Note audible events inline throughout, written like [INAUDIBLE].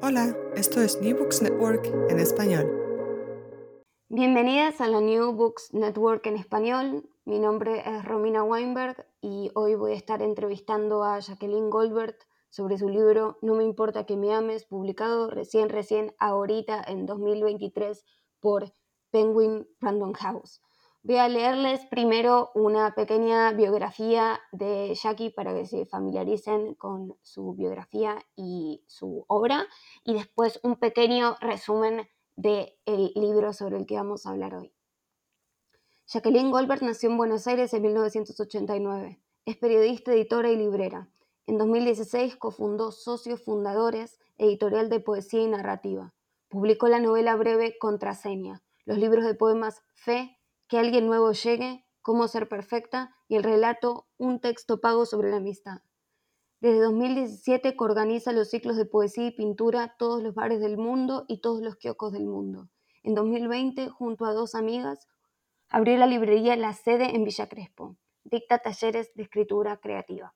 Hola, esto es New Books Network en español. Bienvenidas a la New Books Network en español. Mi nombre es Romina Weinberg y hoy voy a estar entrevistando a Jacqueline Goldberg sobre su libro No me importa que me ames, publicado recién, recién, ahorita en 2023 por Penguin Random House. Voy a leerles primero una pequeña biografía de Jackie para que se familiaricen con su biografía y su obra, y después un pequeño resumen del libro sobre el que vamos a hablar hoy. Jacqueline Goldberg nació en Buenos Aires en 1989. Es periodista, editora y librera. En 2016 cofundó Socios Fundadores, editorial de poesía y narrativa. Publicó la novela breve Contraseña, los libros de poemas Fe, que alguien nuevo llegue, cómo ser perfecta y el relato Un texto pago sobre la amistad. Desde 2017 organiza los ciclos de poesía y pintura todos los bares del mundo y todos los kioscos del mundo. En 2020, junto a dos amigas, abrió la librería La Sede en Villa Crespo. Dicta talleres de escritura creativa.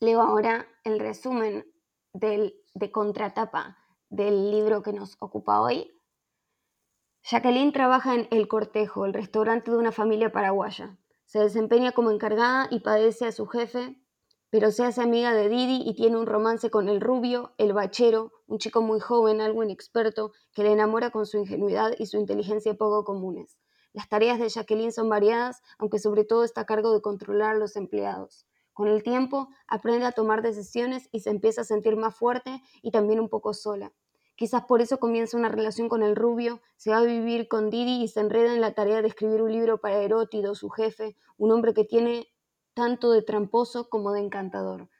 Leo ahora el resumen del, de contratapa del libro que nos ocupa hoy, Jacqueline trabaja en El Cortejo, el restaurante de una familia paraguaya. Se desempeña como encargada y padece a su jefe, pero se hace amiga de Didi y tiene un romance con el rubio, el bachero, un chico muy joven, algo inexperto, que le enamora con su ingenuidad y su inteligencia poco comunes. Las tareas de Jacqueline son variadas, aunque sobre todo está a cargo de controlar a los empleados. Con el tiempo, aprende a tomar decisiones y se empieza a sentir más fuerte y también un poco sola. Quizás por eso comienza una relación con el rubio, se va a vivir con Didi y se enreda en la tarea de escribir un libro para Erótido, su jefe, un hombre que tiene tanto de tramposo como de encantador.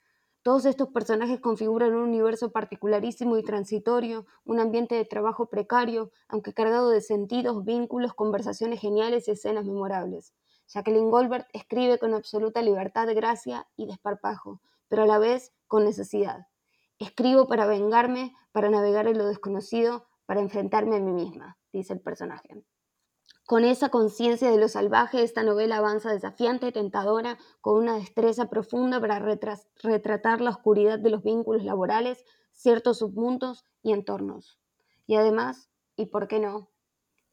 Todos estos personajes configuran un universo particularísimo y transitorio, un ambiente de trabajo precario, aunque cargado de sentidos, vínculos, conversaciones geniales y escenas memorables. Jacqueline Goldberg escribe con absoluta libertad, gracia y desparpajo, pero a la vez con necesidad. Escribo para vengarme, para navegar en lo desconocido, para enfrentarme a mí misma, dice el personaje. Con esa conciencia de lo salvaje, esta novela avanza desafiante, tentadora, con una destreza profunda para retratar la oscuridad de los vínculos laborales, ciertos submundos y entornos. Y además, y por qué no,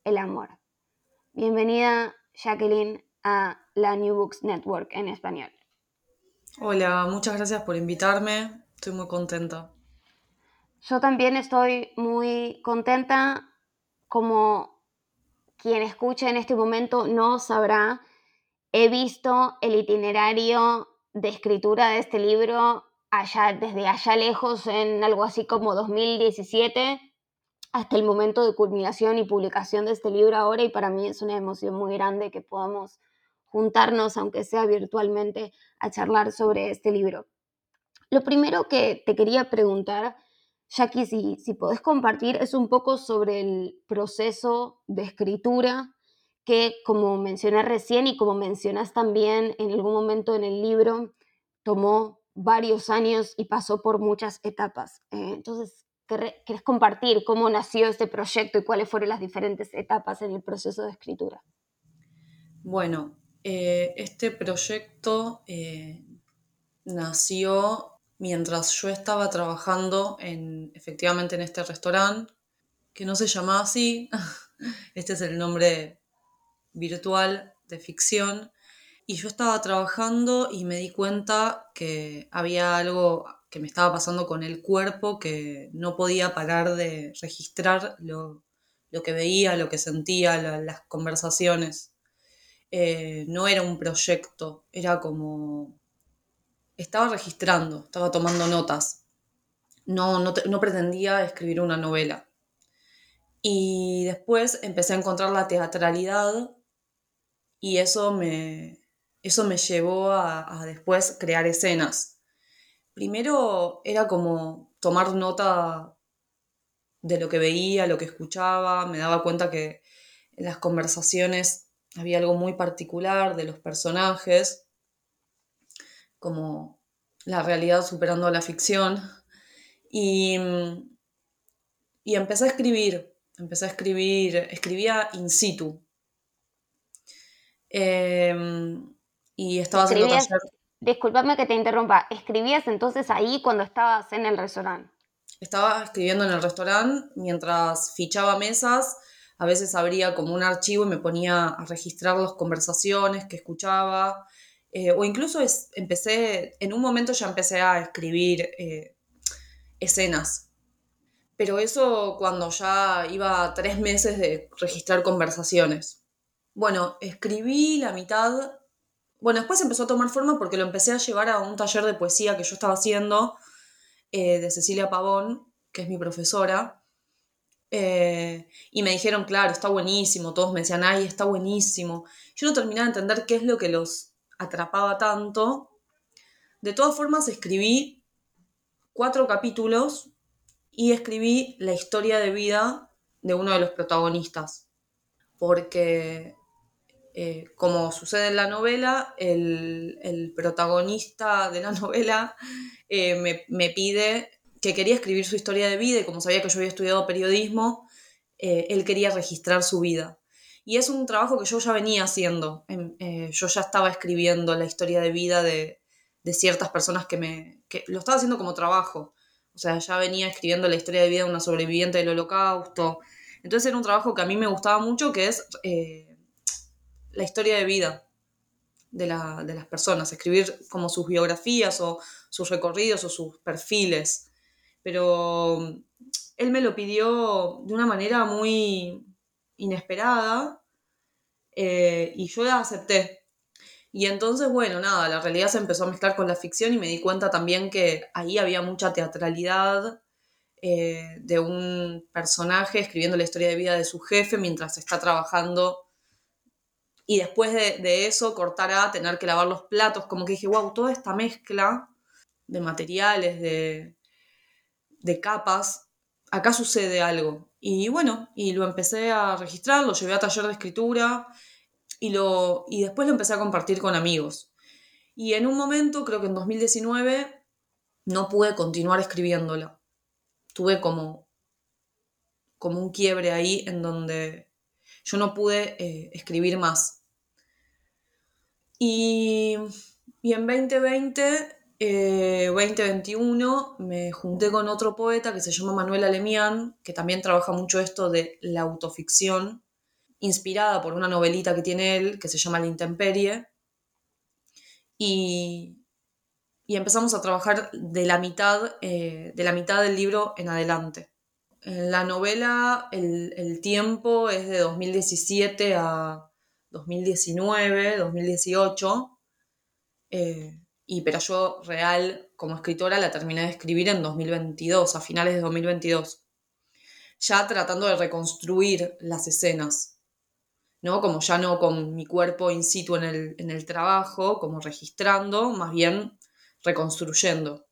el amor. Bienvenida, Jacqueline, a la New Books Network en español. Hola, muchas gracias por invitarme. Estoy muy contenta. Yo también estoy muy contenta. Como quien escucha en este momento no sabrá, he visto el itinerario de escritura de este libro allá, desde allá lejos, en algo así como 2017, hasta el momento de culminación y publicación de este libro ahora, y para mí es una emoción muy grande que podamos juntarnos, aunque sea virtualmente, a charlar sobre este libro. Lo primero que te quería preguntar, Jackie, si, si podés compartir, es un poco sobre el proceso de escritura que, como mencioné recién y como mencionas también en algún momento en el libro, tomó varios años y pasó por muchas etapas. Eh, entonces, ¿Querés compartir cómo nació este proyecto y cuáles fueron las diferentes etapas en el proceso de escritura? Bueno, eh, este proyecto eh, nació mientras yo estaba trabajando en, efectivamente en este restaurante, que no se llamaba así, [LAUGHS] este es el nombre virtual de ficción, y yo estaba trabajando y me di cuenta que había algo que me estaba pasando con el cuerpo, que no podía parar de registrar lo, que veía, lo que sentía, las conversaciones. Eh, no era un proyecto, era como... Estaba registrando, estaba tomando notas. No, no, pretendía escribir una novela. Y después empecé a encontrar la teatralidad y eso me, eso me llevó a después crear escenas Primero era como tomar nota de lo que veía, lo que escuchaba, me daba cuenta que en las conversaciones había algo muy particular de los personajes, como la realidad superando a la ficción. Y, y empecé a escribir, empecé a escribir, escribía in situ. Em, y estaba haciendo taller. Disculpame que te interrumpa, ¿escribías entonces ahí cuando estabas en el restaurante? Estaba escribiendo en el restaurante mientras fichaba mesas, a veces abría como un archivo y me ponía a registrar las conversaciones que escuchaba, eh, o incluso empecé, en un momento ya empecé a escribir eh, escenas, pero eso cuando ya iba tres meses de registrar conversaciones. Bueno, escribí la mitad bueno, después empezó a tomar forma porque lo empecé a llevar a un taller de poesía que yo estaba haciendo eh, de Cecilia Pavón, que es mi profesora. Y me dijeron, claro, está buenísimo. Todos me decían, ay, está buenísimo. Yo no terminaba de entender qué es lo que los atrapaba tanto. De todas formas, escribí cuatro capítulos y escribí la historia de vida de uno de los protagonistas. Porque eh, como sucede en la novela, el, protagonista de la [LAUGHS] novela eh, me, pide que quería escribir su historia de vida y como sabía que yo había estudiado periodismo, eh, él quería registrar su vida. Y es un trabajo que yo ya venía haciendo. yo ya estaba escribiendo la historia de vida de, ciertas personas que me... Que lo estaba haciendo como trabajo. O sea, ya venía escribiendo la historia de vida de una sobreviviente del holocausto. Entonces era un trabajo que a mí me gustaba mucho, que es la historia de vida de, las personas, escribir como sus biografías o sus recorridos o sus perfiles. Pero mm, él me lo pidió de una manera muy inesperada eh, y yo la acepté. Y entonces, bueno, nada, la realidad se empezó a mezclar con la ficción y me di cuenta también que ahí había mucha teatralidad eh, de un personaje escribiendo la historia de vida de su jefe mientras está trabajando y después de, eso cortar a tener que lavar los platos, como que dije, wow, toda esta mezcla de materiales, de, de capas, acá sucede algo. Y bueno, y lo empecé a registrar, lo llevé a taller de escritura y, lo, y después lo empecé a compartir con amigos. Y en un momento, creo que en 2019, no pude continuar escribiéndola. Tuve como, como un quiebre ahí en donde yo no pude eh, escribir más. Y, en 2020, 2021, eh, me junté con otro poeta que se llama Manuel Alemián, que también trabaja mucho esto de la autoficción, inspirada por una novelita que tiene él, que se llama La Intemperie. Y, empezamos a trabajar de la mitad, eh, de la mitad del libro en adelante. En la novela el, tiempo es de 2017 a 2019, 2018, eh, y, pero yo real como escritora la terminé de escribir en 2022, a finales de 2022, ya tratando de reconstruir las escenas, ¿no? Como ya no con mi cuerpo in situ en el, en el trabajo, como registrando, más bien reconstruyendo.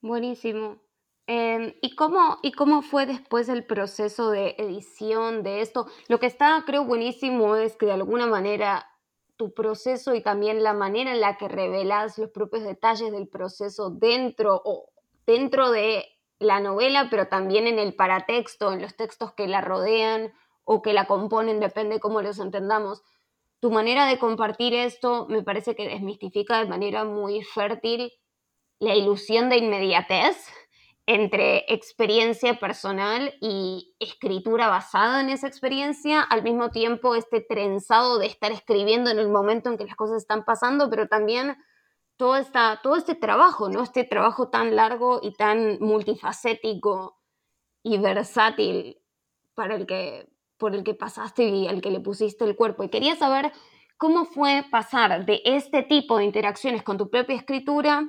Buenísimo. Em, ¿y, cómo, ¿Y cómo fue después el proceso de edición de esto? Lo que está, creo, buenísimo es que de alguna manera tu proceso y también la manera en la que revelas los propios detalles del proceso dentro o dentro de la novela, pero también en el paratexto, en los textos que la rodean o que la componen, depende cómo los entendamos. Tu manera de compartir esto me parece que desmistifica de manera muy fértil la ilusión de inmediatez entre experiencia personal y escritura basada en esa experiencia, al mismo tiempo este trenzado de estar escribiendo en el momento en que las cosas están pasando, pero también todo, esta, todo este trabajo, ¿no? Este trabajo tan largo y tan multifacético y versátil para el que, por el que pasaste y al que le pusiste el cuerpo. Y quería saber cómo fue pasar de este tipo de interacciones con tu propia escritura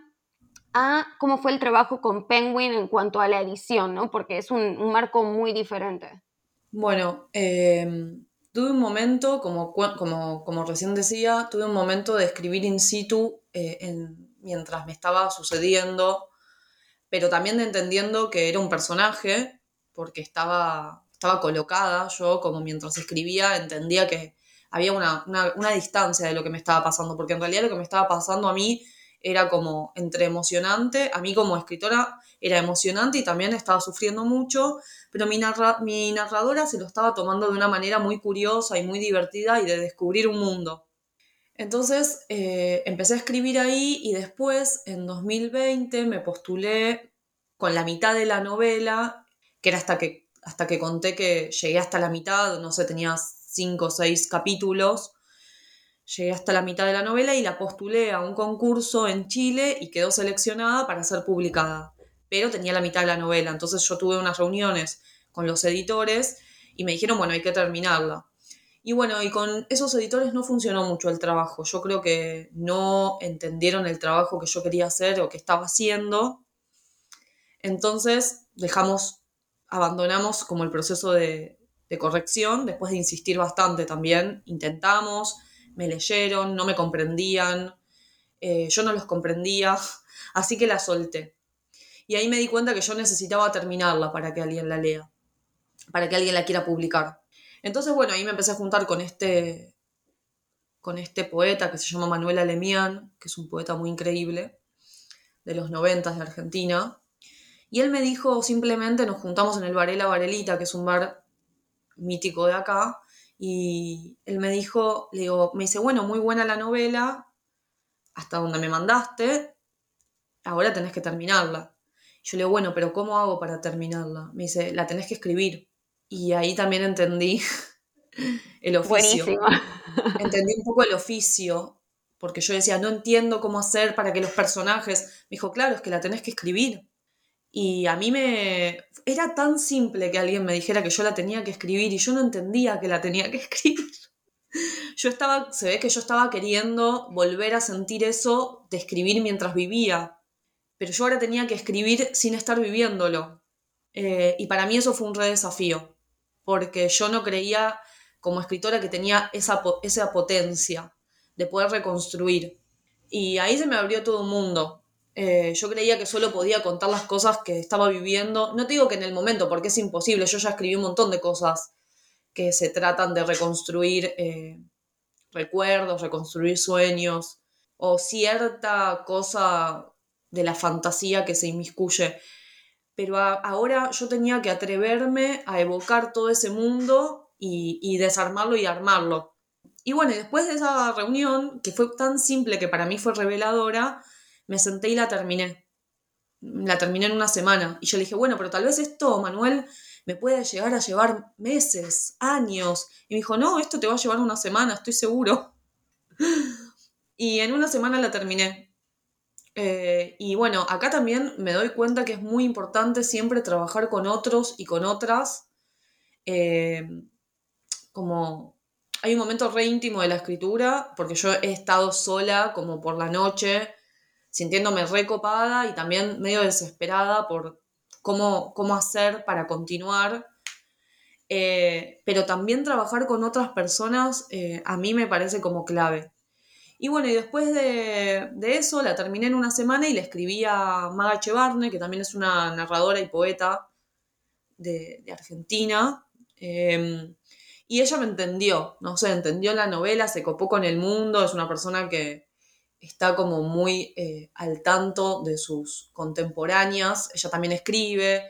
a cómo fue el trabajo con Penguin en cuanto a la edición, ¿no? Porque es un, marco muy diferente. Bueno, em, tuve un momento, como, recién decía, tuve un momento de escribir in situ eh, mientras me estaba sucediendo, pero también de entendiendo que era un personaje, porque estaba, estaba colocada, yo como mientras escribía entendía que había una, una distancia de lo que me estaba pasando, porque en realidad lo que me estaba pasando a mí era como entre emocionante, a mí como escritora era emocionante y también estaba sufriendo mucho, pero mi, mi narradora se lo estaba tomando de una manera muy curiosa y muy divertida y de descubrir un mundo. Entonces eh, empecé a escribir ahí y después, en 2020, me postulé con la mitad de la novela, que era hasta que, hasta que conté que llegué hasta la mitad, no sé, tenía cinco o seis capítulos, Llegué hasta la mitad de la novela y la postulé a un concurso en Chile y quedó seleccionada para ser publicada. Pero tenía la mitad de la novela, entonces yo tuve unas reuniones con los editores y me dijeron, bueno, hay que terminarla. Y bueno, y con esos editores no funcionó mucho el trabajo. Yo creo que no entendieron el trabajo que yo quería hacer o que estaba haciendo. Entonces dejamos, abandonamos como el proceso de, de corrección, después de insistir bastante también. Intentamos, me leyeron, no me comprendían, eh, yo no los comprendía, [LAUGHS] así que la solté. Y ahí me di cuenta que yo necesitaba terminarla para que alguien la lea, para que alguien la quiera publicar. Entonces, bueno, ahí me empecé a juntar con este, con este poeta que se llama Manuel Alemián, que es un poeta muy increíble, de los noventas de Argentina. Y él me dijo, simplemente nos juntamos en el Varela Varelita, que es un bar mítico de acá, y él me dijo, le digo, me dice, bueno, muy buena la novela, hasta donde me mandaste, ahora tenés que terminarla. Yo le digo, bueno, pero ¿cómo hago para terminarla? Me dice, la tenés que escribir. Y ahí también entendí [LAUGHS] el oficio. Buenísimo. [LAUGHS] Entendí un poco el oficio, porque yo decía, no entiendo cómo hacer para que los personajes... Me dijo, claro, es que la tenés que escribir. Y a mí me... Era tan simple que alguien me dijera que yo la tenía que escribir y yo no entendía que la tenía que [LAUGHS] escribir. Yo estaba, se ve que yo estaba queriendo volver a sentir eso de escribir mientras vivía, pero yo ahora tenía que escribir sin estar viviéndolo. Eh, y para mí eso fue un re desafío, porque yo no creía como escritora que tenía esa, esa potencia de poder reconstruir. Y ahí se me abrió todo un mundo. Eh, yo creía que solo podía contar las cosas que estaba viviendo. No te digo que en el momento, porque es imposible. Yo ya escribí un montón de cosas que se tratan de reconstruir eh, recuerdos, reconstruir sueños o cierta cosa de la fantasía que se inmiscuye. Pero ahora yo tenía que atreverme a evocar todo ese mundo y, y desarmarlo y armarlo. Y bueno, después de esa reunión, que fue tan simple que para mí fue reveladora, me senté y la terminé. La terminé en una semana. Y yo le dije, bueno, pero tal vez esto, Manuel, me puede llegar a llevar meses, años. Y me dijo, no, esto te va a llevar una semana, estoy seguro. [LAUGHS] Y en una semana la terminé. Eh, y bueno, acá también me doy cuenta que es muy importante siempre trabajar con otros y con otras. Eh, como hay un momento re íntimo de la escritura, porque yo he estado sola como por la noche sintiéndome recopada y también medio desesperada por cómo, cómo hacer para continuar. Eh, pero también trabajar con otras personas eh, a mí me parece como clave. Y bueno, y después de, eso la terminé en una semana y le escribí a Maga Chevarne, que también es una narradora y poeta de, Argentina. Em, y ella me entendió, no sé, entendió la novela, se copó con el mundo, es una persona que, está como muy eh, al tanto de sus contemporáneas, ella también escribe,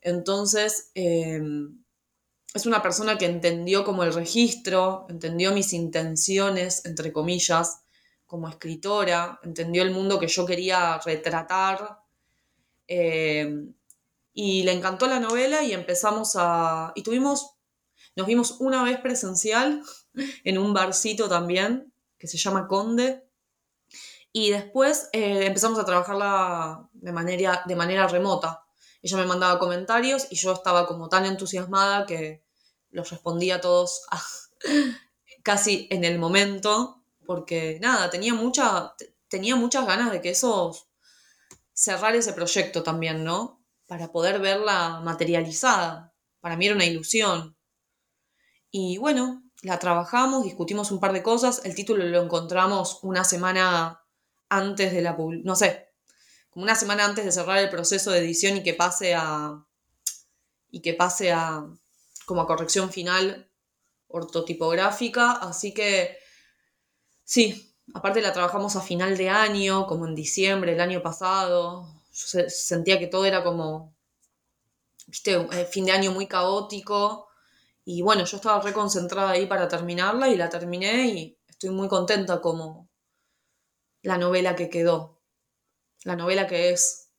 entonces em, es una persona que entendió como el registro, entendió mis intenciones, entre comillas, como escritora, entendió el mundo que yo quería retratar. Em, y le encantó la novela y empezamos a... Y tuvimos, nos vimos una vez presencial en un barcito también, que se llama Conde, y después eh, empezamos a trabajarla de manera, de manera remota. Ella me mandaba comentarios y yo estaba como tan entusiasmada que los respondía a todos [LAUGHS] casi en el momento, porque nada, tenía, mucha, tenía muchas ganas de que eso, cerrar ese proyecto también, ¿no? Para poder verla materializada. Para mí era una ilusión. Y bueno, la trabajamos, discutimos un par de cosas, el título lo encontramos una semana antes de la no sé, como una semana antes de cerrar el proceso de edición y que pase a y que pase a como a corrección final ortotipográfica, así que sí, aparte la trabajamos a final de año, como en diciembre el año pasado. Yo sentía que todo era como viste, eh, fin de año muy caótico y bueno, yo estaba reconcentrada ahí para terminarla y la terminé y estoy muy contenta como la novela que quedó, la novela que es.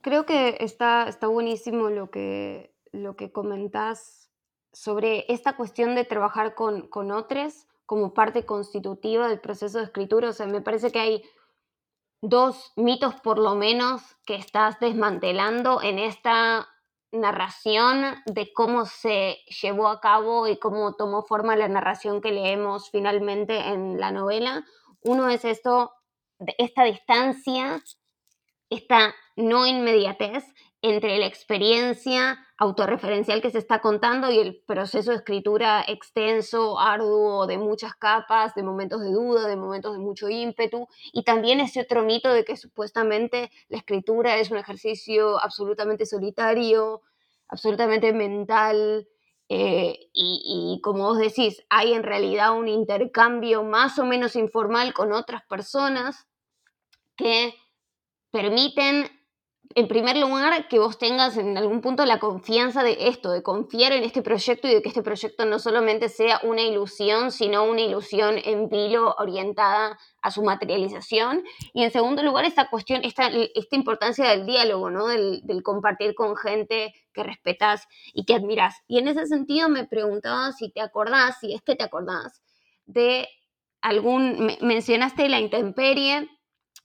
Creo que está, está buenísimo lo que, lo que comentás sobre esta cuestión de trabajar con, con otros como parte constitutiva del proceso de escritura. O sea, me parece que hay dos mitos por lo menos que estás desmantelando en esta narración de cómo se llevó a cabo y cómo tomó forma la narración que leemos finalmente en la novela. Uno es esto esta distancia, esta no inmediatez entre la experiencia autorreferencial que se está contando y el proceso de escritura extenso, arduo, de muchas capas, de momentos de duda, de momentos de mucho ímpetu, y también ese otro mito de que supuestamente la escritura es un ejercicio absolutamente solitario, absolutamente mental, eh, y, como vos decís, hay en realidad un intercambio más o menos informal con otras personas que permiten, en primer lugar, que vos tengas en algún punto la confianza de esto, de confiar en este proyecto y de que este proyecto no solamente sea una ilusión, sino una ilusión en vilo orientada a su materialización. Y en segundo lugar, esta cuestión, esta, esta importancia del diálogo, ¿no? del, compartir con gente que respetas y que admiras. Y en ese sentido me preguntaba si te acordás, si es que te acordás, de algún, mencionaste la intemperie,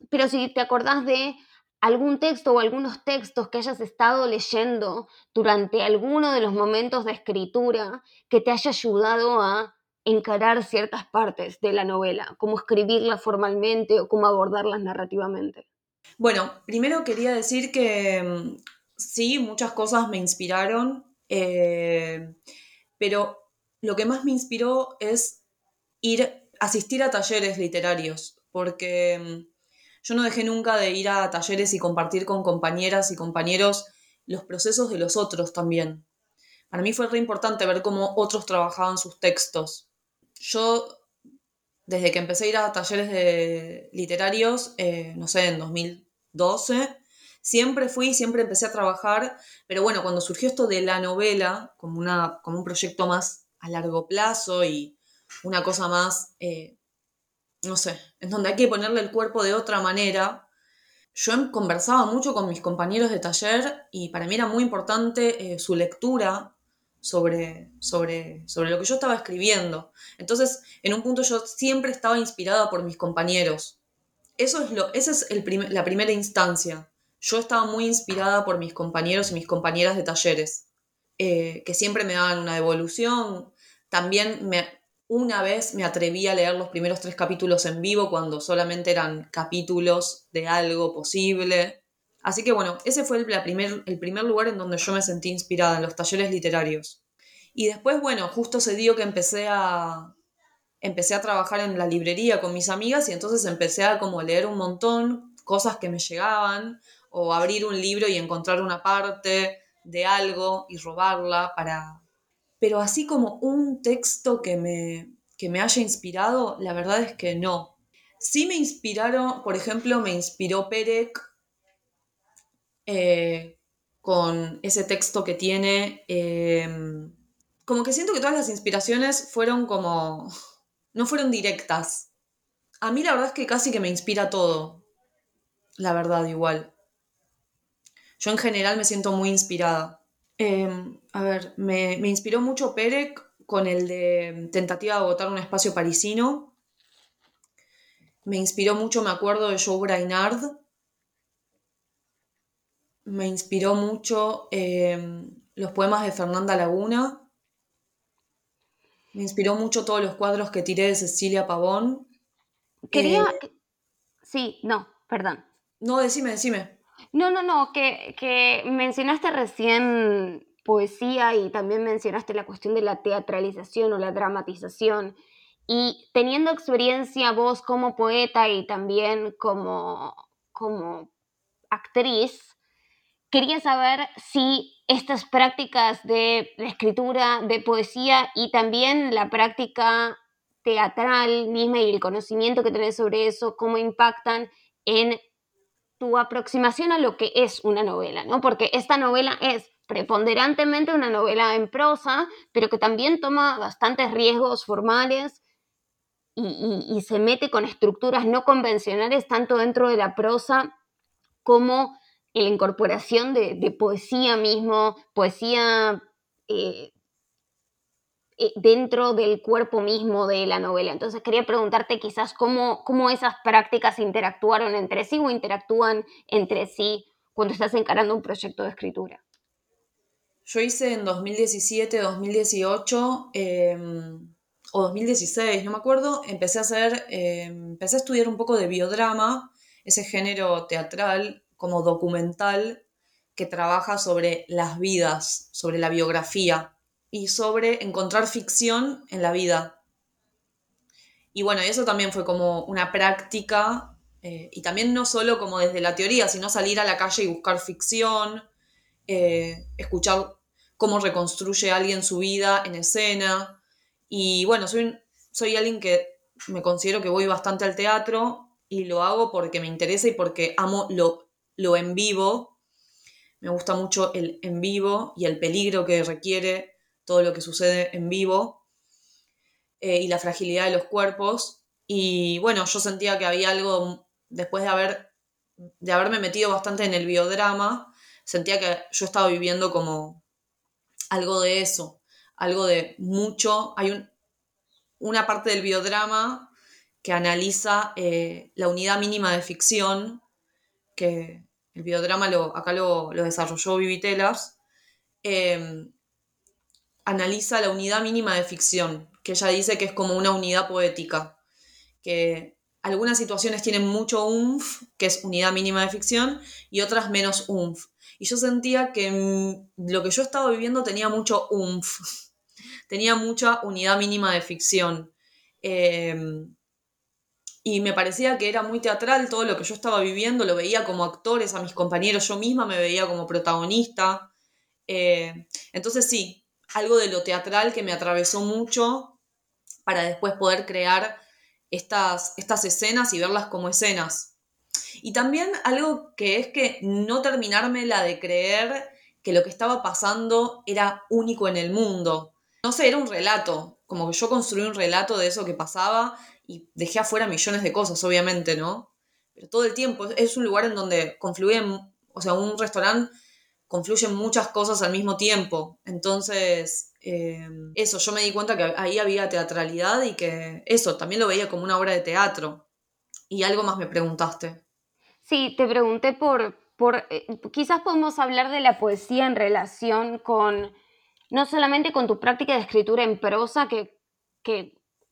pero si te acordás de algún texto o algunos textos que hayas estado leyendo durante alguno de los momentos de escritura que te haya ayudado a encarar ciertas partes de la novela, cómo escribirla formalmente o cómo abordarlas narrativamente. Bueno, primero quería decir que mm, sí, muchas cosas me inspiraron, eh, pero lo que más me inspiró es ir, asistir a talleres literarios, porque mm, yo no dejé nunca de ir a talleres y compartir con compañeras y compañeros los procesos de los otros también. Para mí fue re importante ver cómo otros trabajaban sus textos. Yo, desde que empecé a ir a talleres de literarios, eh, no sé, en 2012, siempre fui, siempre empecé a trabajar, pero bueno, cuando surgió esto de la novela, como, una, como un proyecto más a largo plazo y una cosa más eh, no sé, en donde hay que ponerle el cuerpo de otra manera. Yo conversaba mucho con mis compañeros de taller y para mí era muy importante eh, su lectura sobre, sobre, sobre lo que yo estaba escribiendo. Entonces, en un punto yo siempre estaba inspirada por mis compañeros. Eso es lo, esa es el la primera instancia. Yo estaba muy inspirada por mis compañeros y mis compañeras de talleres, eh, que siempre me daban una devolución. También me, una vez me atreví a leer los primeros tres capítulos en vivo cuando solamente eran capítulos de algo posible. Así que bueno, ese fue el, primer, el primer lugar en donde yo me sentí inspirada, en los talleres literarios. Y después, bueno, justo se dio que empecé a, empecé a trabajar en la librería con mis amigas y entonces empecé a como leer un montón, cosas que me llegaban, o abrir un libro y encontrar una parte de algo y robarla para, pero así como un texto que me, me haya inspirado, la verdad es que no. Sí me inspiraron, por ejemplo, me inspiró Perec eh, con ese texto que tiene. Em, como que siento que todas las inspiraciones fueron como. [LAUGHS] no fueron directas. A mí la verdad es que casi que me inspira todo. La verdad, igual. Yo en general me siento muy inspirada. Em, a ver, me, me inspiró mucho Perec con el de tentativa de agotar un espacio parisino me inspiró mucho, me acuerdo de Joe Brainard. Me inspiró mucho em, los poemas de Fernanda Laguna. Me inspiró mucho todos los cuadros que tiré de Cecilia Pavón. Quería... Eh, sí, no, perdón. No, decime, decime. No, no, no, que, que mencionaste recién poesía y también mencionaste la cuestión de la teatralización o la dramatización. Y teniendo experiencia vos como poeta y también como, como actriz, quería saber si estas prácticas de, escritura, de poesía y también la práctica teatral misma y el conocimiento que tenés sobre eso, cómo impactan en tu aproximación a lo que es una novela, ¿no? Porque esta novela es preponderantemente una novela en prosa, pero que también toma bastantes riesgos formales y, se mete con estructuras no convencionales tanto dentro de la prosa como en la incorporación de, poesía mismo, poesía eh, eh, dentro del cuerpo mismo de la novela. Entonces quería preguntarte quizás cómo, cómo esas prácticas interactuaron entre sí o interactúan entre sí cuando estás encarando un proyecto de escritura. Yo hice en 2017, 2018 o 2016, no me acuerdo, empecé a hacer, eh, empecé a estudiar un poco de biodrama, ese género teatral como documental que trabaja sobre las vidas, sobre la biografía y sobre encontrar ficción en la vida. Y bueno, eso también fue como una práctica, eh, y también no solo como desde la teoría, sino salir a la calle y buscar ficción, eh, escuchar cómo reconstruye alguien su vida en escena, y bueno, soy, soy alguien que me considero que voy bastante al teatro y lo hago porque me interesa y porque amo lo, lo en vivo. Me gusta mucho el en vivo y el peligro que requiere todo lo que sucede en vivo eh, y la fragilidad de los cuerpos. Y bueno, yo sentía que había algo, después de, haber, de haberme metido bastante en el biodrama, sentía que yo estaba viviendo como algo de eso, algo de mucho. Hay una parte del biodrama que analiza eh, la unidad mínima de ficción, que el biodrama lo, acá lo, desarrolló Vivitelas, em, analiza la unidad mínima de ficción, que ella dice que es como una unidad poética, que algunas situaciones tienen mucho umf, que es unidad mínima de ficción, y otras menos umf. Y yo sentía que lo que yo estaba viviendo tenía mucho umf [LAUGHS] tenía mucha unidad mínima de ficción. Em, y me parecía que era muy teatral todo lo que yo estaba viviendo, lo veía como actores, a mis compañeros, yo misma me veía como protagonista. Eh, entonces sí, algo de lo teatral que me atravesó mucho para después poder crear estas, estas escenas y verlas como escenas. Y también algo que es que no terminarme la de creer que lo que estaba pasando era único en el mundo no sé, era un relato, como que yo construí un relato de eso que pasaba y dejé afuera millones de cosas, obviamente, ¿no? Pero todo el tiempo es un lugar en donde confluyen, o sea, un restaurante confluyen muchas cosas al mismo tiempo. Entonces, eh, eso, yo me di cuenta que ahí había teatralidad y que eso, también lo veía como una obra de teatro. Y algo más me preguntaste. Sí, te pregunté por, por eh, quizás podemos hablar de la poesía en relación con no solamente con tu práctica de escritura en prosa, que,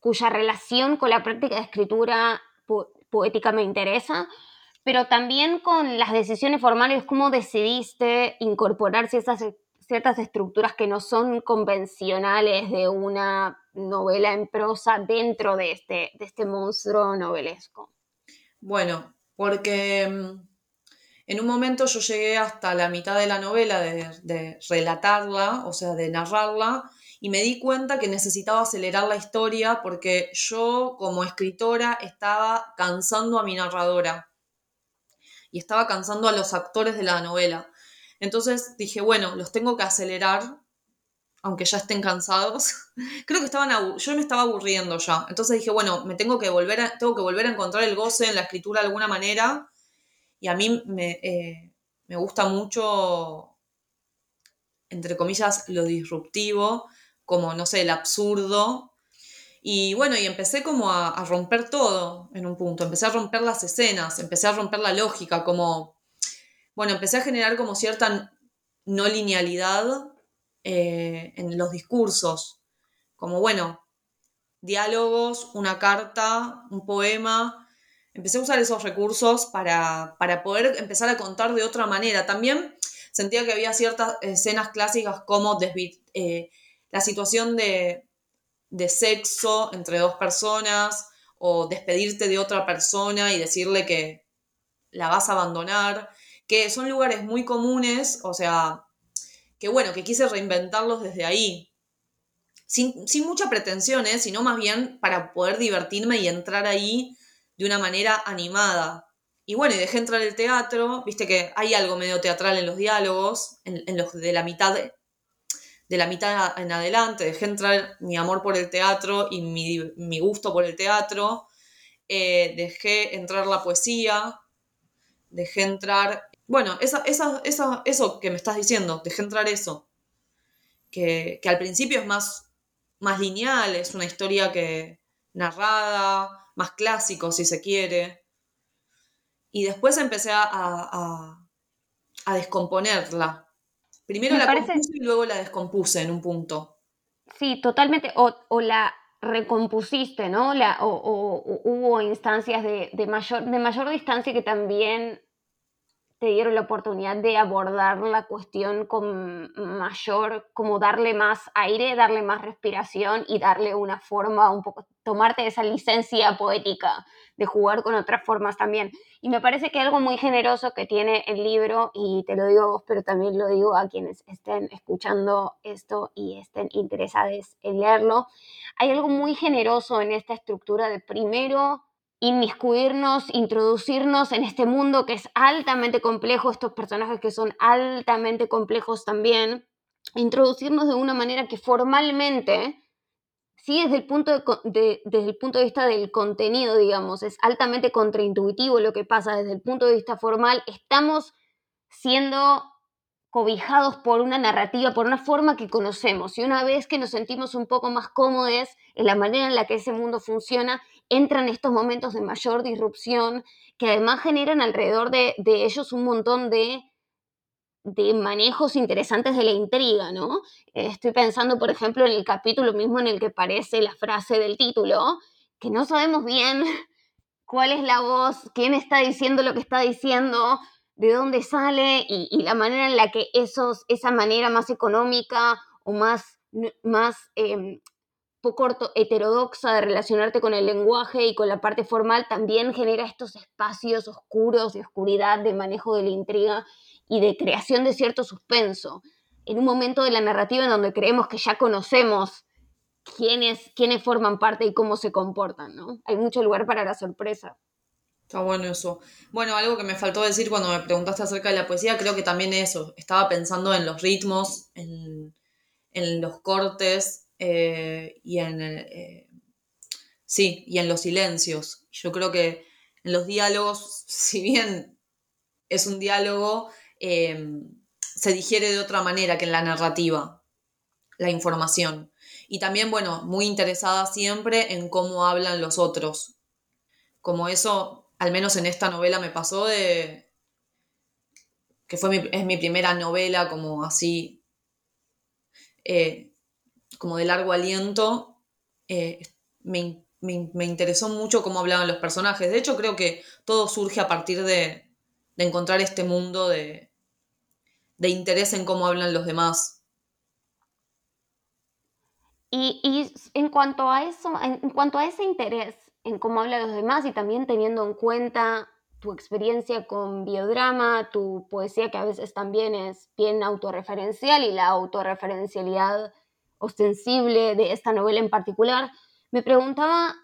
cuya relación con la práctica de escritura poética me interesa, pero también con las decisiones formales, cómo decidiste incorporar ciertas, ciertas estructuras que no son convencionales de una novela en prosa dentro de este, de este monstruo novelesco. Bueno, porque mm, en un momento yo llegué hasta la mitad de la novela de, relatarla, o sea, de narrarla, y me di cuenta que necesitaba acelerar la historia porque yo como escritora estaba cansando a mi narradora y estaba cansando a los actores de la novela. Entonces dije, bueno, los tengo que acelerar, aunque ya estén cansados. [LAUGHS] Creo que estaban yo me estaba aburriendo ya. Entonces dije, bueno, me tengo que volver a, tengo que volver a encontrar el goce en la escritura de alguna manera. Y a mí me, eh, me gusta mucho, entre comillas, lo disruptivo, como, no sé, el absurdo. Y bueno, y empecé como a, romper todo en un punto, empecé a romper las escenas, empecé a romper la lógica, como, bueno, empecé a generar como cierta no linealidad eh, en los discursos, como, bueno, diálogos, una carta, un poema. Empecé a usar esos recursos para, para poder empezar a contar de otra manera. También sentía que había ciertas escenas clásicas como eh, la situación de, sexo entre dos personas o despedirte de otra persona y decirle que la vas a abandonar, que son lugares muy comunes, o sea, que bueno, que quise reinventarlos desde ahí, sin, sin mucha pretensión, ¿eh? sino más bien para poder divertirme y entrar ahí de una manera animada. Y bueno, y dejé entrar el teatro, viste que hay algo medio teatral en los diálogos, en, en los de la mitad de la mitad en adelante, dejé entrar mi amor por el teatro y mi, gusto por el teatro, eh, dejé entrar la poesía, dejé entrar, bueno, esa, eso que me estás diciendo, dejé entrar eso, que, al principio es más, más lineal, es una historia que narrada, más clásico si se quiere, y después empecé a, a descomponerla, Primero la compuse y luego la descompuse en un punto. Sí, totalmente. O, la recompusiste, ¿no? La, o, hubo instancias de, mayor, de mayor distancia que también te dieron la oportunidad de abordar la cuestión con mayor, como darle más aire, darle más respiración y darle una forma un poco, tomarte esa licencia poética de jugar con otras formas también. Y me parece que algo muy generoso que tiene el libro, y te lo digo a vos, pero también lo digo a quienes estén escuchando esto y estén interesados en leerlo, hay algo muy generoso en esta estructura de primero inmiscuirnos, introducirnos en este mundo que es altamente complejo, estos personajes que son altamente complejos también, introducirnos de una manera que formalmente sí desde el punto de, desde el punto de vista del contenido, digamos, es altamente contraintuitivo lo que pasa desde el punto de vista formal, estamos siendo cobijados por una narrativa, por una forma que conocemos. Y una vez que nos sentimos un poco más cómodos en la manera en la que ese mundo funciona, entran estos momentos de mayor disrupción que además generan alrededor de ellos un montón de de manejos interesantes de la intriga, ¿no? Estoy pensando, por ejemplo, en el capítulo mismo en el que aparece la frase del título, que no sabemos bien [LAUGHS] cuál es la voz, quién está diciendo lo que está diciendo, de dónde sale y, la manera en la que esos, esa manera más económica o más, más eh, poco heterodoxa de relacionarte con el lenguaje y con la parte formal también genera estos espacios oscuros de oscuridad de manejo de la intriga y de creación de cierto suspenso, en un momento de la narrativa en donde creemos que ya conocemos quiénes, quiénes forman parte y cómo se comportan, ¿no? Hay mucho lugar para la sorpresa. Está bueno eso. Bueno, algo que me faltó decir cuando me preguntaste acerca de la poesía, creo que también eso. Estaba pensando en los ritmos, en, los cortes eh, y en eh, sí, y en los silencios. Yo creo que en los diálogos, [LAUGHS] si bien es un diálogo, Em, se digiere de otra manera que en la narrativa, la información. Y también, bueno, muy interesada siempre en cómo hablan los otros. Como eso, al menos en esta novela me pasó de... que fue es mi primera novela como así, eh, como de largo aliento. Eh, me, me, interesó mucho cómo hablaban los personajes. De hecho, creo que todo surge a partir de, de encontrar este mundo de, de interés en cómo hablan los demás. Y, en cuanto a eso, en cuanto a ese interés en cómo hablan los demás y también teniendo en cuenta tu experiencia con biodrama, tu poesía que a veces también es bien autorreferencial y la autorreferencialidad ostensible de esta novela en particular, me preguntaba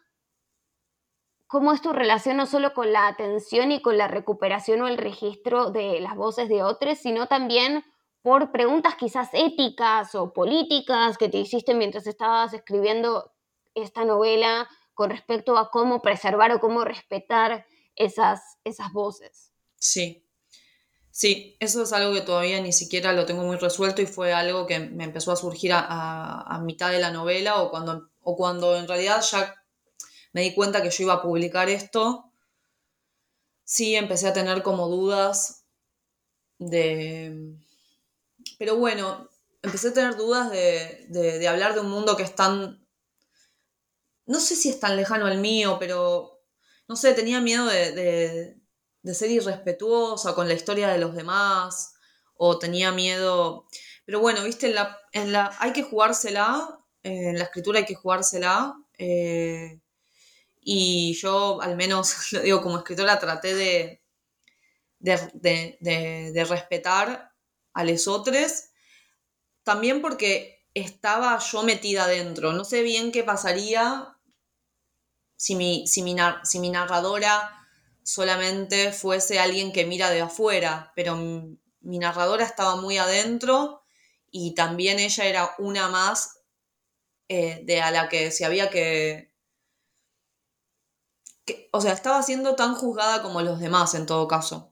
cómo es tu relación no solo con la atención y con la recuperación o el registro de las voces de otros, sino también por preguntas quizás éticas o políticas que te hiciste mientras estabas escribiendo esta novela con respecto a cómo preservar o cómo respetar esas, esas voces. Sí, sí, eso es algo que todavía ni siquiera lo tengo muy resuelto y fue algo que me empezó a surgir a, mitad de la novela o cuando, o cuando en realidad ya me di cuenta que yo iba a publicar esto, sí empecé a tener como dudas de... Pero bueno, empecé a tener dudas de, de hablar de un mundo que es tan no sé si es tan lejano al mío, pero no sé, tenía miedo de, ser irrespetuosa con la historia de los demás, o tenía miedo, pero bueno, viste, en la, en la hay que jugársela, en la escritura hay que jugársela, eh, y yo al menos, [LAUGHS] lo digo, como escritora traté de, de, respetar a los otros, también porque estaba yo metida adentro, no sé bien qué pasaría si mi, si mi, narradora solamente fuese alguien que mira de afuera, pero mi, narradora estaba muy adentro y también ella era una más eh, de a la que se había que, O sea, estaba siendo tan juzgada como los demás en todo caso.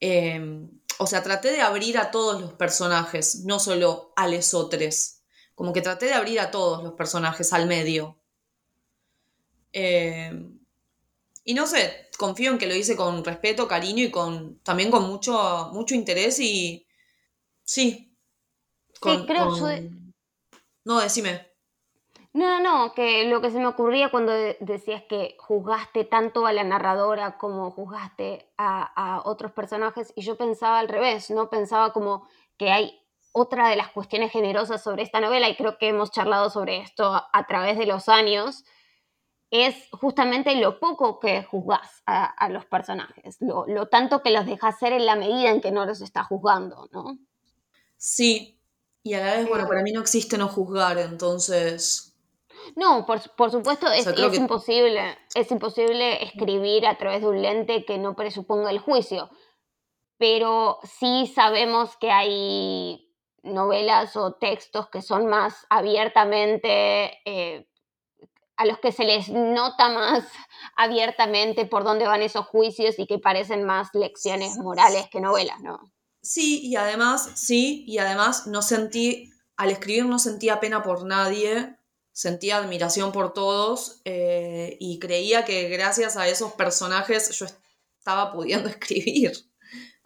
Em, o sea, traté de abrir a todos los personajes, no solo a los otros como que traté de abrir a todos los personajes al medio. Eh, y no sé, confío en que lo hice con respeto, cariño y con también con mucho, mucho interés y sí. sí, creo yo... No, decime. No, no, que lo que se me ocurría cuando decías que juzgaste tanto a la narradora como juzgaste a, a otros personajes, y yo pensaba al revés, ¿no? Pensaba como que hay otra de las cuestiones generosas sobre esta novela, y creo que hemos charlado sobre esto a, través de los años, es justamente lo poco que juzgas a, los personajes, lo, tanto que los dejas ser en la medida en que no los está juzgando, ¿no? Sí, y a la vez, bueno, para mí no existe no juzgar, entonces... No, por, supuesto es, imposible, es imposible escribir a través de un lente que no presuponga el juicio, pero sí sabemos que hay novelas o textos que son más abiertamente, eh, a los que se les nota más [LAUGHS] abiertamente por dónde van esos juicios y que parecen más lecciones morales que novelas, ¿no? Sí, y además, sí, y además no sentí, al escribir no sentía pena por nadie, sentía admiración por todos eh, y creía que gracias a esos personajes yo estaba pudiendo [LAUGHS] escribir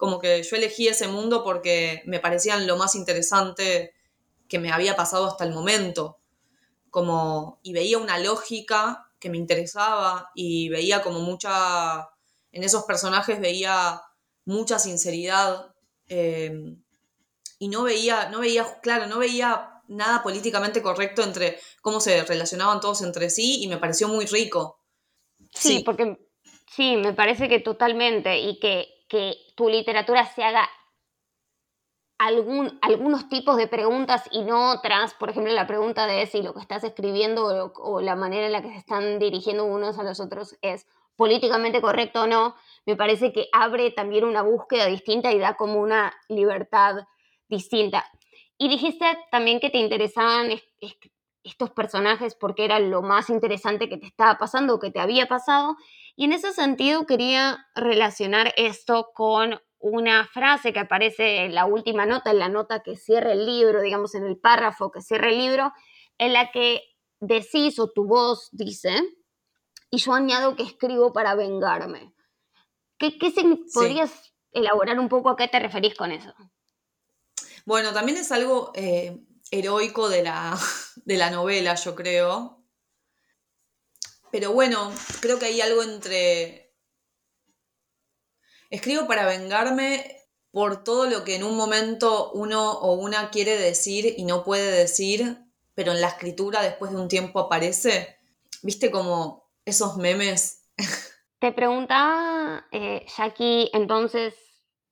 como que yo elegí ese mundo porque me parecían lo más interesante que me había pasado hasta el momento. Como, y veía una lógica que me interesaba y veía como mucha, en esos personajes veía mucha sinceridad eh, y no veía, no veía, claro, no veía nada políticamente correcto entre cómo se relacionaban todos entre sí y me pareció muy rico. Sí, porque sí, me parece que totalmente y que que tu literatura se haga algún, algunos tipos de preguntas y no otras, por ejemplo, la pregunta de si lo que estás escribiendo o, la manera en la que se están dirigiendo unos a los otros es políticamente correcto o no, me parece que abre también una búsqueda distinta y da como una libertad distinta. Y dijiste también que te interesaban estos personajes porque era lo más interesante que te estaba pasando o que te había pasado. Y en ese sentido quería relacionar esto con una frase que aparece en la última nota, en la nota que cierra el libro, digamos en el párrafo que cierra el libro, en la que decís o tu voz dice, y yo añado que escribo para vengarme. ¿Qué, qué ¿Podrías elaborar un poco a qué te referís con eso? Bueno, también es algo eh, heroico de la, [LAUGHS] de la novela, yo creo, pero bueno, creo que hay algo entre... Escribo para vengarme por todo lo que en un momento uno o una quiere decir y no puede decir, pero en la escritura después de un tiempo aparece. ¿Viste como esos memes? Te preguntaba, eh, Jackie, entonces,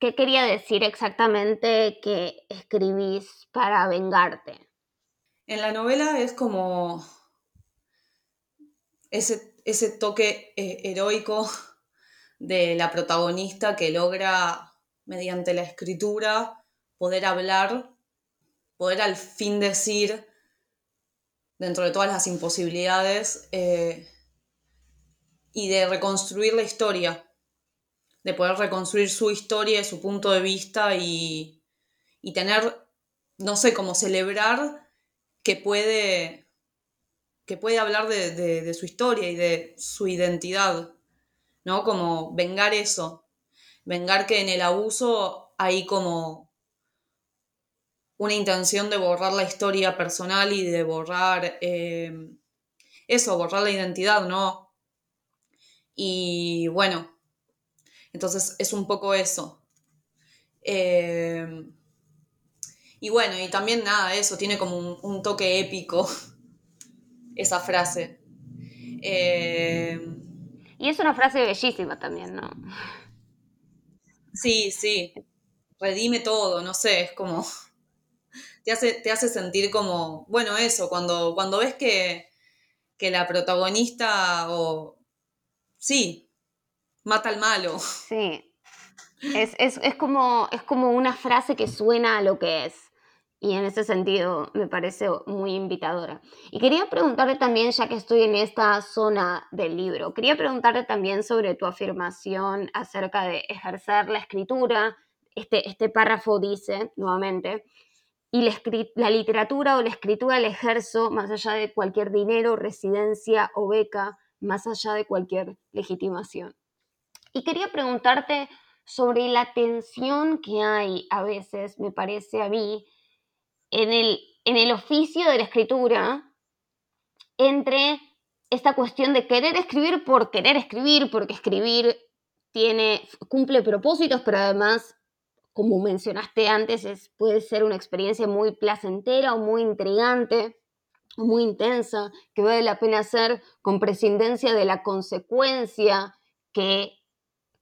¿Qué quería decir exactamente que escribís para vengarte? En la novela es como ese, ese toque eh, heroico de la protagonista que logra, mediante la escritura, poder hablar, poder al fin decir, dentro de todas las imposibilidades, eh, y de reconstruir la historia, de poder reconstruir su historia, su punto de vista y, y tener, no sé, como celebrar que puede, que puede hablar de, su historia y de su identidad, ¿no? Como vengar eso, vengar que en el abuso hay como una intención de borrar la historia personal y de borrar eh, eso, borrar la identidad, ¿no? Y bueno, entonces es un poco eso. Eh, y bueno, y también nada, eso tiene como un, toque épico, [LAUGHS] esa frase. Eh, y es una frase bellísima también, ¿no? Sí, sí. Redime todo, no sé, es como. Te hace, te hace sentir como. Bueno, eso, cuando, cuando ves que, que la protagonista o. Sí, mata al malo. Sí. Es, es, como, es como una frase que suena a lo que es y en ese sentido me parece muy invitadora. Y quería preguntarte también, ya que estoy en esta zona del libro, quería preguntarte también sobre tu afirmación acerca de ejercer la escritura. Este, este párrafo dice, nuevamente, y la, la literatura o la escritura la ejerzo más allá de cualquier dinero, residencia o beca, más allá de cualquier legitimación. Y quería preguntarte sobre la tensión que hay a veces, me parece a mí, en el, en el oficio de la escritura entre esta cuestión de querer escribir por querer escribir, porque escribir tiene, cumple propósitos, pero además, como mencionaste antes, es, puede ser una experiencia muy placentera o muy intrigante muy intensa, que vale la pena hacer con prescindencia de la consecuencia que,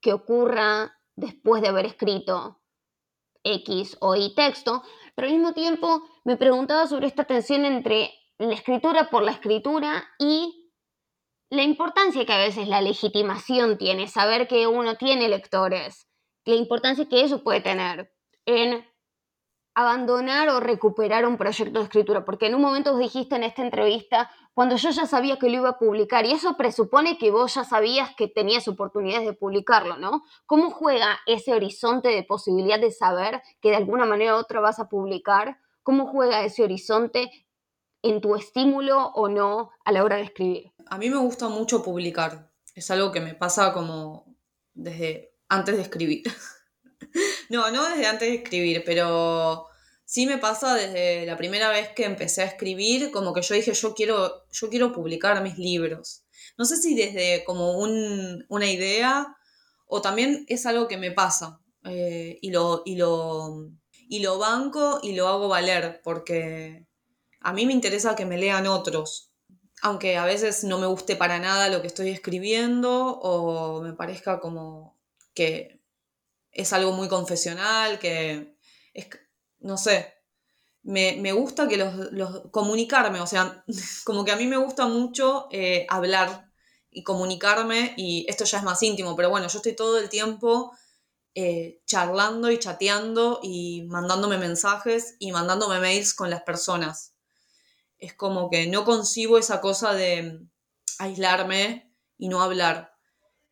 que ocurra después de haber escrito X o Y texto, pero al mismo tiempo me preguntaba sobre esta tensión entre la escritura por la escritura y la importancia que a veces la legitimación tiene, saber que uno tiene lectores, la importancia que eso puede tener en abandonar o recuperar un proyecto de escritura, porque en un momento dijiste en esta entrevista, cuando yo ya sabía que lo iba a publicar, y eso presupone que vos ya sabías que tenías oportunidades de publicarlo, ¿no? ¿Cómo juega ese horizonte de posibilidad de saber que de alguna manera u otra vas a publicar? ¿Cómo juega ese horizonte en tu estímulo o no a la hora de escribir? A mí me gusta mucho publicar, es algo que me pasa como desde antes de escribir. [LAUGHS] no, no desde antes de escribir, pero sí me pasa desde la primera vez que empecé a escribir, como que yo dije, yo quiero, yo quiero publicar mis libros. No sé si desde como una idea o también es algo que me pasa eh, y, lo, y, lo, y lo banco y lo hago valer porque a mí me interesa que me lean otros. Aunque a veces no me guste para nada lo que estoy escribiendo o me parezca como que es algo muy confesional, que es, no sé, me, gusta que los, comunicarme, o sea, [LAUGHS] como que a mí me gusta mucho eh, hablar y comunicarme, y esto ya es más íntimo, pero bueno, yo estoy todo el tiempo eh, charlando y chateando y mandándome mensajes y mandándome mails con las personas. Es como que no concibo esa cosa de aislarme y no hablar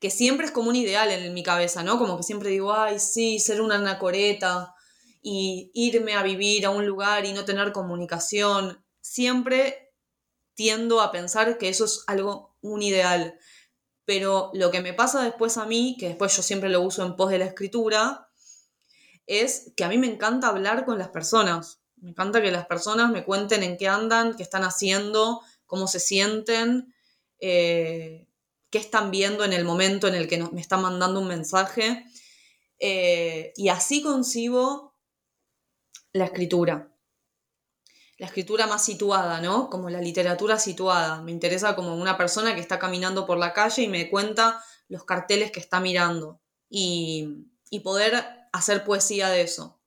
que siempre es como un ideal en mi cabeza, ¿no? Como que siempre digo, ay, sí, ser una anacoreta y irme a vivir a un lugar y no tener comunicación. Siempre tiendo a pensar que eso es algo, un ideal. Pero lo que me pasa después a mí, que después yo siempre lo uso en pos de la escritura, es que a mí me encanta hablar con las personas. Me encanta que las personas me cuenten en qué andan, qué están haciendo, cómo se sienten. Eh, qué están viendo en el momento en el que me están mandando un mensaje. Eh, y así concibo la escritura. La escritura más situada, ¿no? Como la literatura situada. Me interesa como una persona que está caminando por la calle y me cuenta los carteles que está mirando. Y, y poder hacer poesía de eso.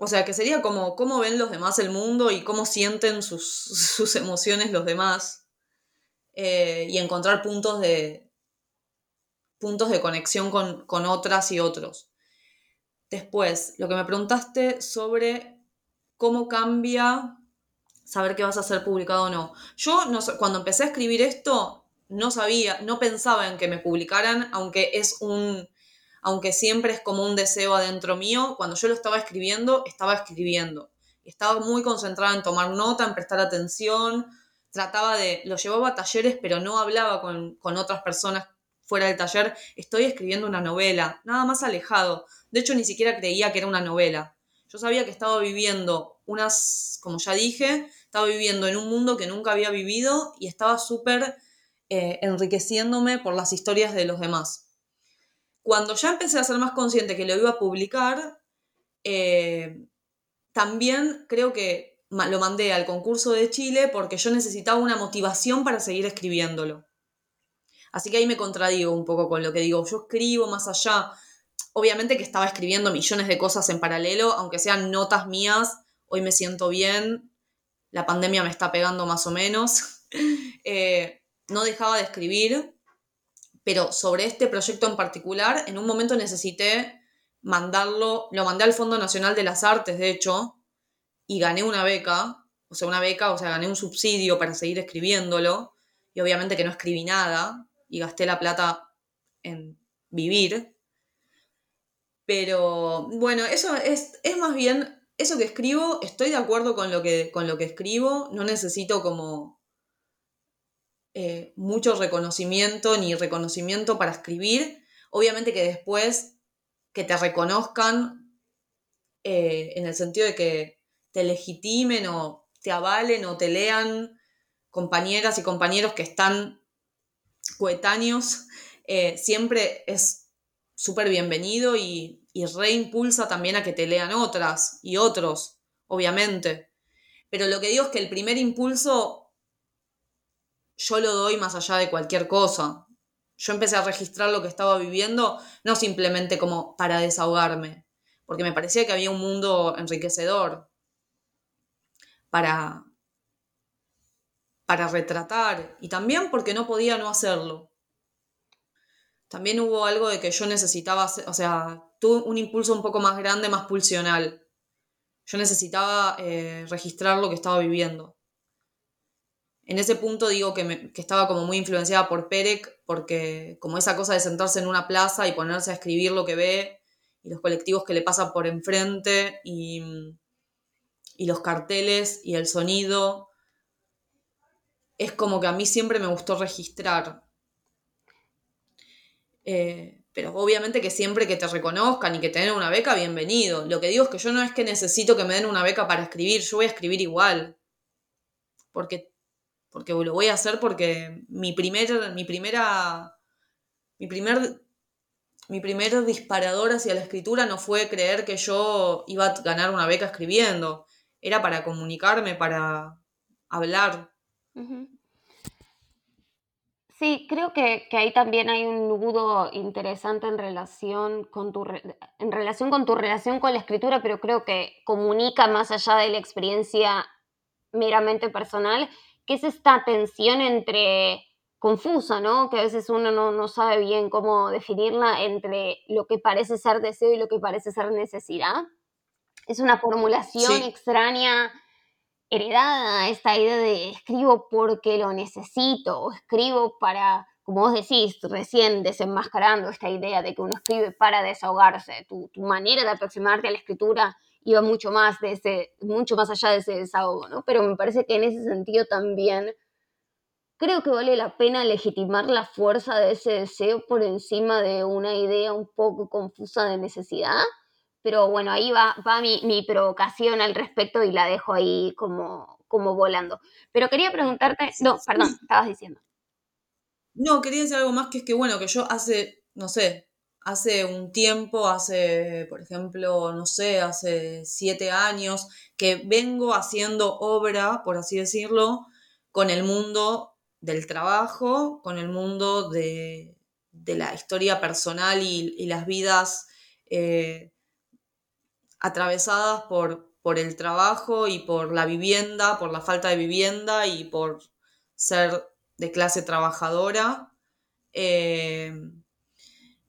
O sea, que sería como cómo ven los demás el mundo y cómo sienten sus, [LAUGHS] emociones los demás. Eh, y encontrar puntos de, puntos de conexión con, con otras y otros. Después, lo que me preguntaste sobre cómo cambia saber que vas a ser publicado o no. Yo no, cuando empecé a escribir esto, no sabía, no pensaba en que me publicaran, aunque es un, aunque siempre es como un deseo adentro mío, cuando yo lo estaba escribiendo, estaba escribiendo. Estaba muy concentrada en tomar nota, en prestar atención, trataba de, lo llevaba a talleres, pero no hablaba con, con otras personas fuera del taller, estoy escribiendo una novela, nada más alejado. De hecho, ni siquiera creía que era una novela. Yo sabía que estaba viviendo unas, como ya dije, estaba viviendo en un mundo que nunca había vivido y estaba súper eh, enriqueciéndome por las historias de los demás. Cuando ya empecé a ser más consciente que lo iba a publicar, eh, también creo que lo mandé al concurso de Chile porque yo necesitaba una motivación para seguir escribiéndolo. Así que ahí me contradigo un poco con lo que digo. Yo escribo más allá obviamente que estaba escribiendo millones de cosas en paralelo, aunque sean notas mías, hoy me siento bien, la pandemia me está pegando más o menos, [LAUGHS] eh, no dejaba de escribir, pero sobre este proyecto en particular, en un momento necesité mandarlo, lo mandé al Fondo Nacional de las Artes, de hecho, y gané una beca, o sea, una beca, o sea, gané un subsidio para seguir escribiéndolo, y obviamente que no escribí nada, y gasté la plata en vivir, pero bueno, eso es, es más bien, eso que escribo, estoy de acuerdo con lo que, con lo que escribo, no necesito como eh, mucho reconocimiento ni reconocimiento para escribir. Obviamente que después que te reconozcan eh, en el sentido de que te legitimen o te avalen o te lean compañeras y compañeros que están coetáneos, eh, siempre es súper bienvenido y, y reimpulsa también a que te lean otras y otros, obviamente. Pero lo que digo es que el primer impulso yo lo doy más allá de cualquier cosa. Yo empecé a registrar lo que estaba viviendo, no simplemente como para desahogarme, porque me parecía que había un mundo enriquecedor para, para retratar y también porque no podía no hacerlo también hubo algo de que yo necesitaba, o sea, tuve un impulso un poco más grande, más pulsional. Yo necesitaba eh, registrar lo que estaba viviendo. En ese punto digo que, estaba como muy influenciada por Perec, porque como esa cosa de sentarse en una plaza y ponerse a escribir lo que ve, y los colectivos que le pasan por enfrente, y, y los carteles, y el sonido, es como que a mí siempre me gustó registrar. Eh, pero obviamente que siempre que te reconozcan y que te den una beca, bienvenido. Lo que digo es que yo no es que necesito que me den una beca para escribir, yo voy a escribir igual. Porque, porque lo voy a hacer porque mi, primer, mi primera. Mi primer, mi primer disparador hacia la escritura no fue creer que yo iba a ganar una beca escribiendo. Era para comunicarme, para hablar. Sí, creo que, que, ahí también hay un nudo interesante en relación, con tu, en relación con tu relación con la escritura, pero creo que comunica más allá de la experiencia meramente personal, que es esta tensión entre confusa, ¿no? Que a veces uno no, no sabe bien cómo definirla entre lo que parece ser deseo y lo que parece ser necesidad. Es una formulación extraña heredada esta idea de escribo porque lo necesito o escribo para, como vos decís, recién desenmascarando esta idea de que uno escribe para desahogarse. Tu, manera de aproximarte a la escritura iba mucho más, de ese, mucho más allá de ese desahogo, ¿no? Pero me parece que en ese sentido también creo que vale la pena legitimar la fuerza de ese deseo por encima de una idea un poco confusa de necesidad pero bueno, ahí va, va mi, mi, provocación al respecto y la dejo ahí como, como volando. Pero quería preguntarte, no, perdón, estabas diciendo. No, quería decir algo más que es que, bueno, que yo hace, no sé, hace un tiempo, hace, por ejemplo, no sé, hace siete años, que vengo haciendo obra, por así decirlo, con el mundo del trabajo, con el mundo de, de la historia personal y, y las vidas eh, atravesadas por, por el trabajo y por la vivienda, por la falta de vivienda y por ser de clase trabajadora. Eh,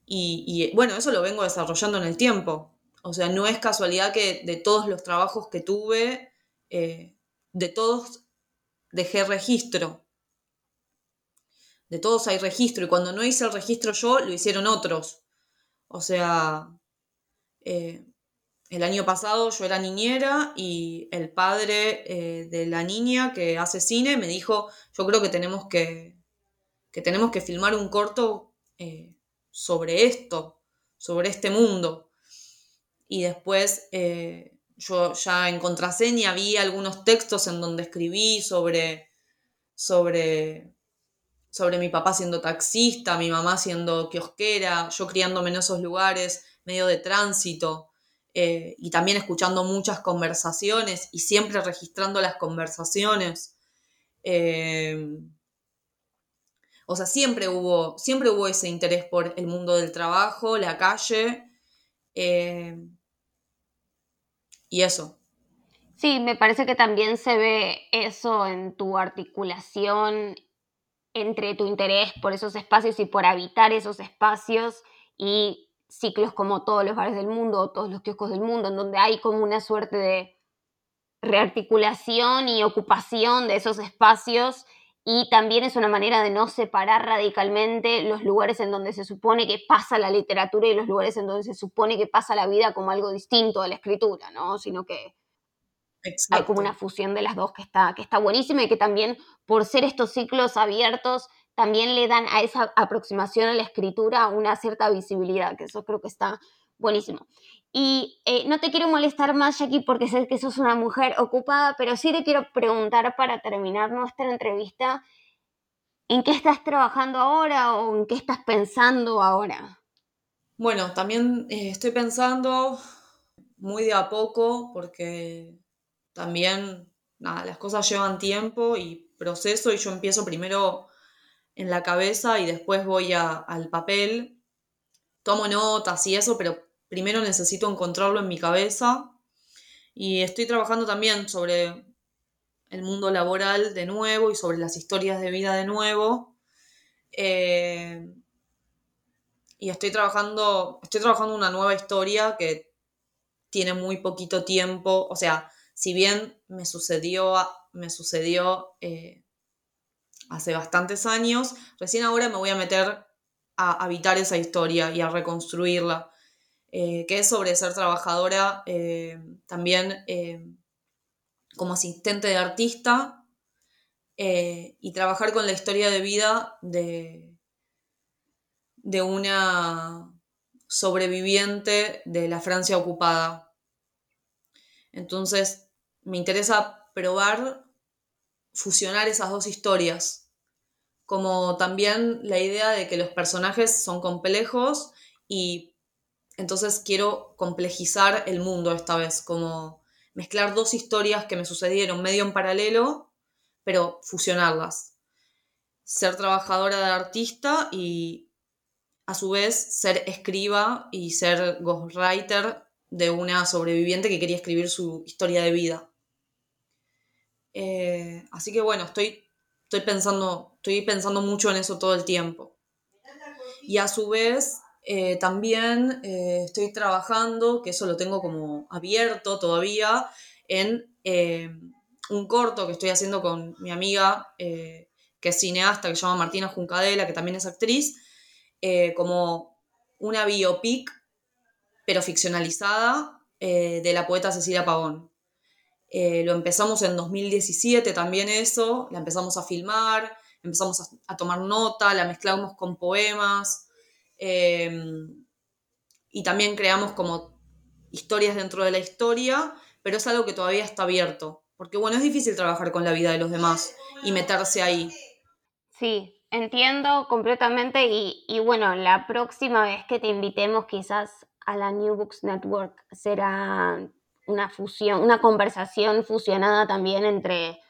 y, bueno, eso lo vengo desarrollando en el tiempo. O sea, no es casualidad que de todos los trabajos que tuve, eh, de todos dejé registro. De todos hay registro. Y cuando no hice el registro yo, lo hicieron otros. O sea, eh, el año pasado yo era niñera y el padre eh, de la niña que hace cine me dijo, yo creo que tenemos que, que tenemos que filmar un corto eh, sobre esto, sobre este mundo. Y después yo ya en contraseña vi algunos textos en donde escribí sobre, sobre sobre mi papá siendo taxista, mi mamá siendo kiosquera, yo criándome en esos lugares, medio de tránsito, eh, y también escuchando muchas conversaciones y siempre registrando las conversaciones. Eh, o sea, siempre hubo, siempre hubo ese interés por el mundo del trabajo, la calle, eh, y eso. Sí, me parece que también se ve eso en tu articulación entre tu interés por esos espacios y por habitar esos espacios y ciclos como todos los bares del mundo o todos los kioscos del mundo, en donde hay como una suerte de rearticulación y ocupación de esos espacios y también es una manera de no separar radicalmente los lugares en donde se supone que pasa la literatura y los lugares en donde se supone que pasa la vida como algo distinto a la escritura, ¿no? Sino que hay como una fusión de las dos que está, que está buenísima y que también, por ser estos ciclos abiertos, también le dan a esa aproximación a la escritura una cierta visibilidad, que eso creo que está buenísimo. Y eh, no te quiero molestar más, Jackie, porque sé que sos una mujer ocupada, pero sí te quiero preguntar para terminar nuestra entrevista, ¿en qué estás trabajando ahora o en qué estás pensando ahora? Bueno, también eh, estoy pensando muy de a poco, porque también, nada, las cosas llevan tiempo y proceso y yo empiezo primero en la cabeza y después voy al papel, tomo notas y eso, pero primero necesito encontrarlo en mi cabeza y estoy trabajando también sobre el mundo laboral de nuevo y sobre las historias de vida de nuevo. Eh, y estoy trabajando, estoy trabajando una nueva historia que tiene muy poquito tiempo, o sea, si bien me sucedió, me sucedió eh, hace bastantes años, recién ahora me voy a meter a habitar esa historia y a reconstruirla, eh, que es sobre ser trabajadora eh, también como asistente de artista y trabajar con la historia de vida de, de una sobreviviente de la Francia ocupada. Entonces, me interesa probar fusionar esas dos historias, como también la idea de que los personajes son complejos y entonces quiero complejizar el mundo esta vez, como mezclar dos historias que me sucedieron medio en paralelo, pero fusionarlas. Ser trabajadora de artista y a su vez ser escriba y ser ghostwriter de una sobreviviente que quería escribir su historia de vida. Eh, así que bueno, estoy, estoy, pensando, estoy pensando mucho en eso todo el tiempo. Y a su vez, eh, también eh, estoy trabajando, que eso lo tengo como abierto todavía, en un corto que estoy haciendo con mi amiga, que es cineasta, que se llama Martina Juncadela, que también es actriz, como una biopic, pero ficcionalizada, de la poeta Cecilia Pavón. Eh, lo empezamos en 2017 también eso, la empezamos a filmar, empezamos a, tomar nota, la mezclamos con poemas em, y también creamos como historias dentro de la historia, pero es algo que todavía está abierto, porque bueno, es difícil trabajar con la vida de los demás y meterse ahí. Sí, entiendo completamente y, y bueno, la próxima vez que te invitemos quizás a la New Books Network será una fusión, una conversación fusionada también entre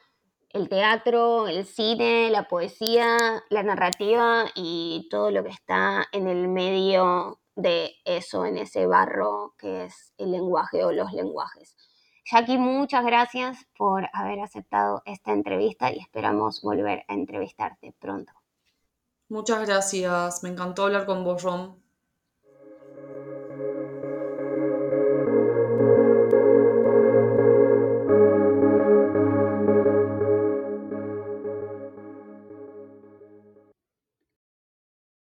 el teatro, el cine, la poesía, la narrativa y todo lo que está en el medio de eso en ese barro que es el lenguaje o los lenguajes. Jackie, muchas gracias por haber aceptado esta entrevista y esperamos volver a entrevistarte pronto. Muchas gracias, me encantó hablar con vos, Rom.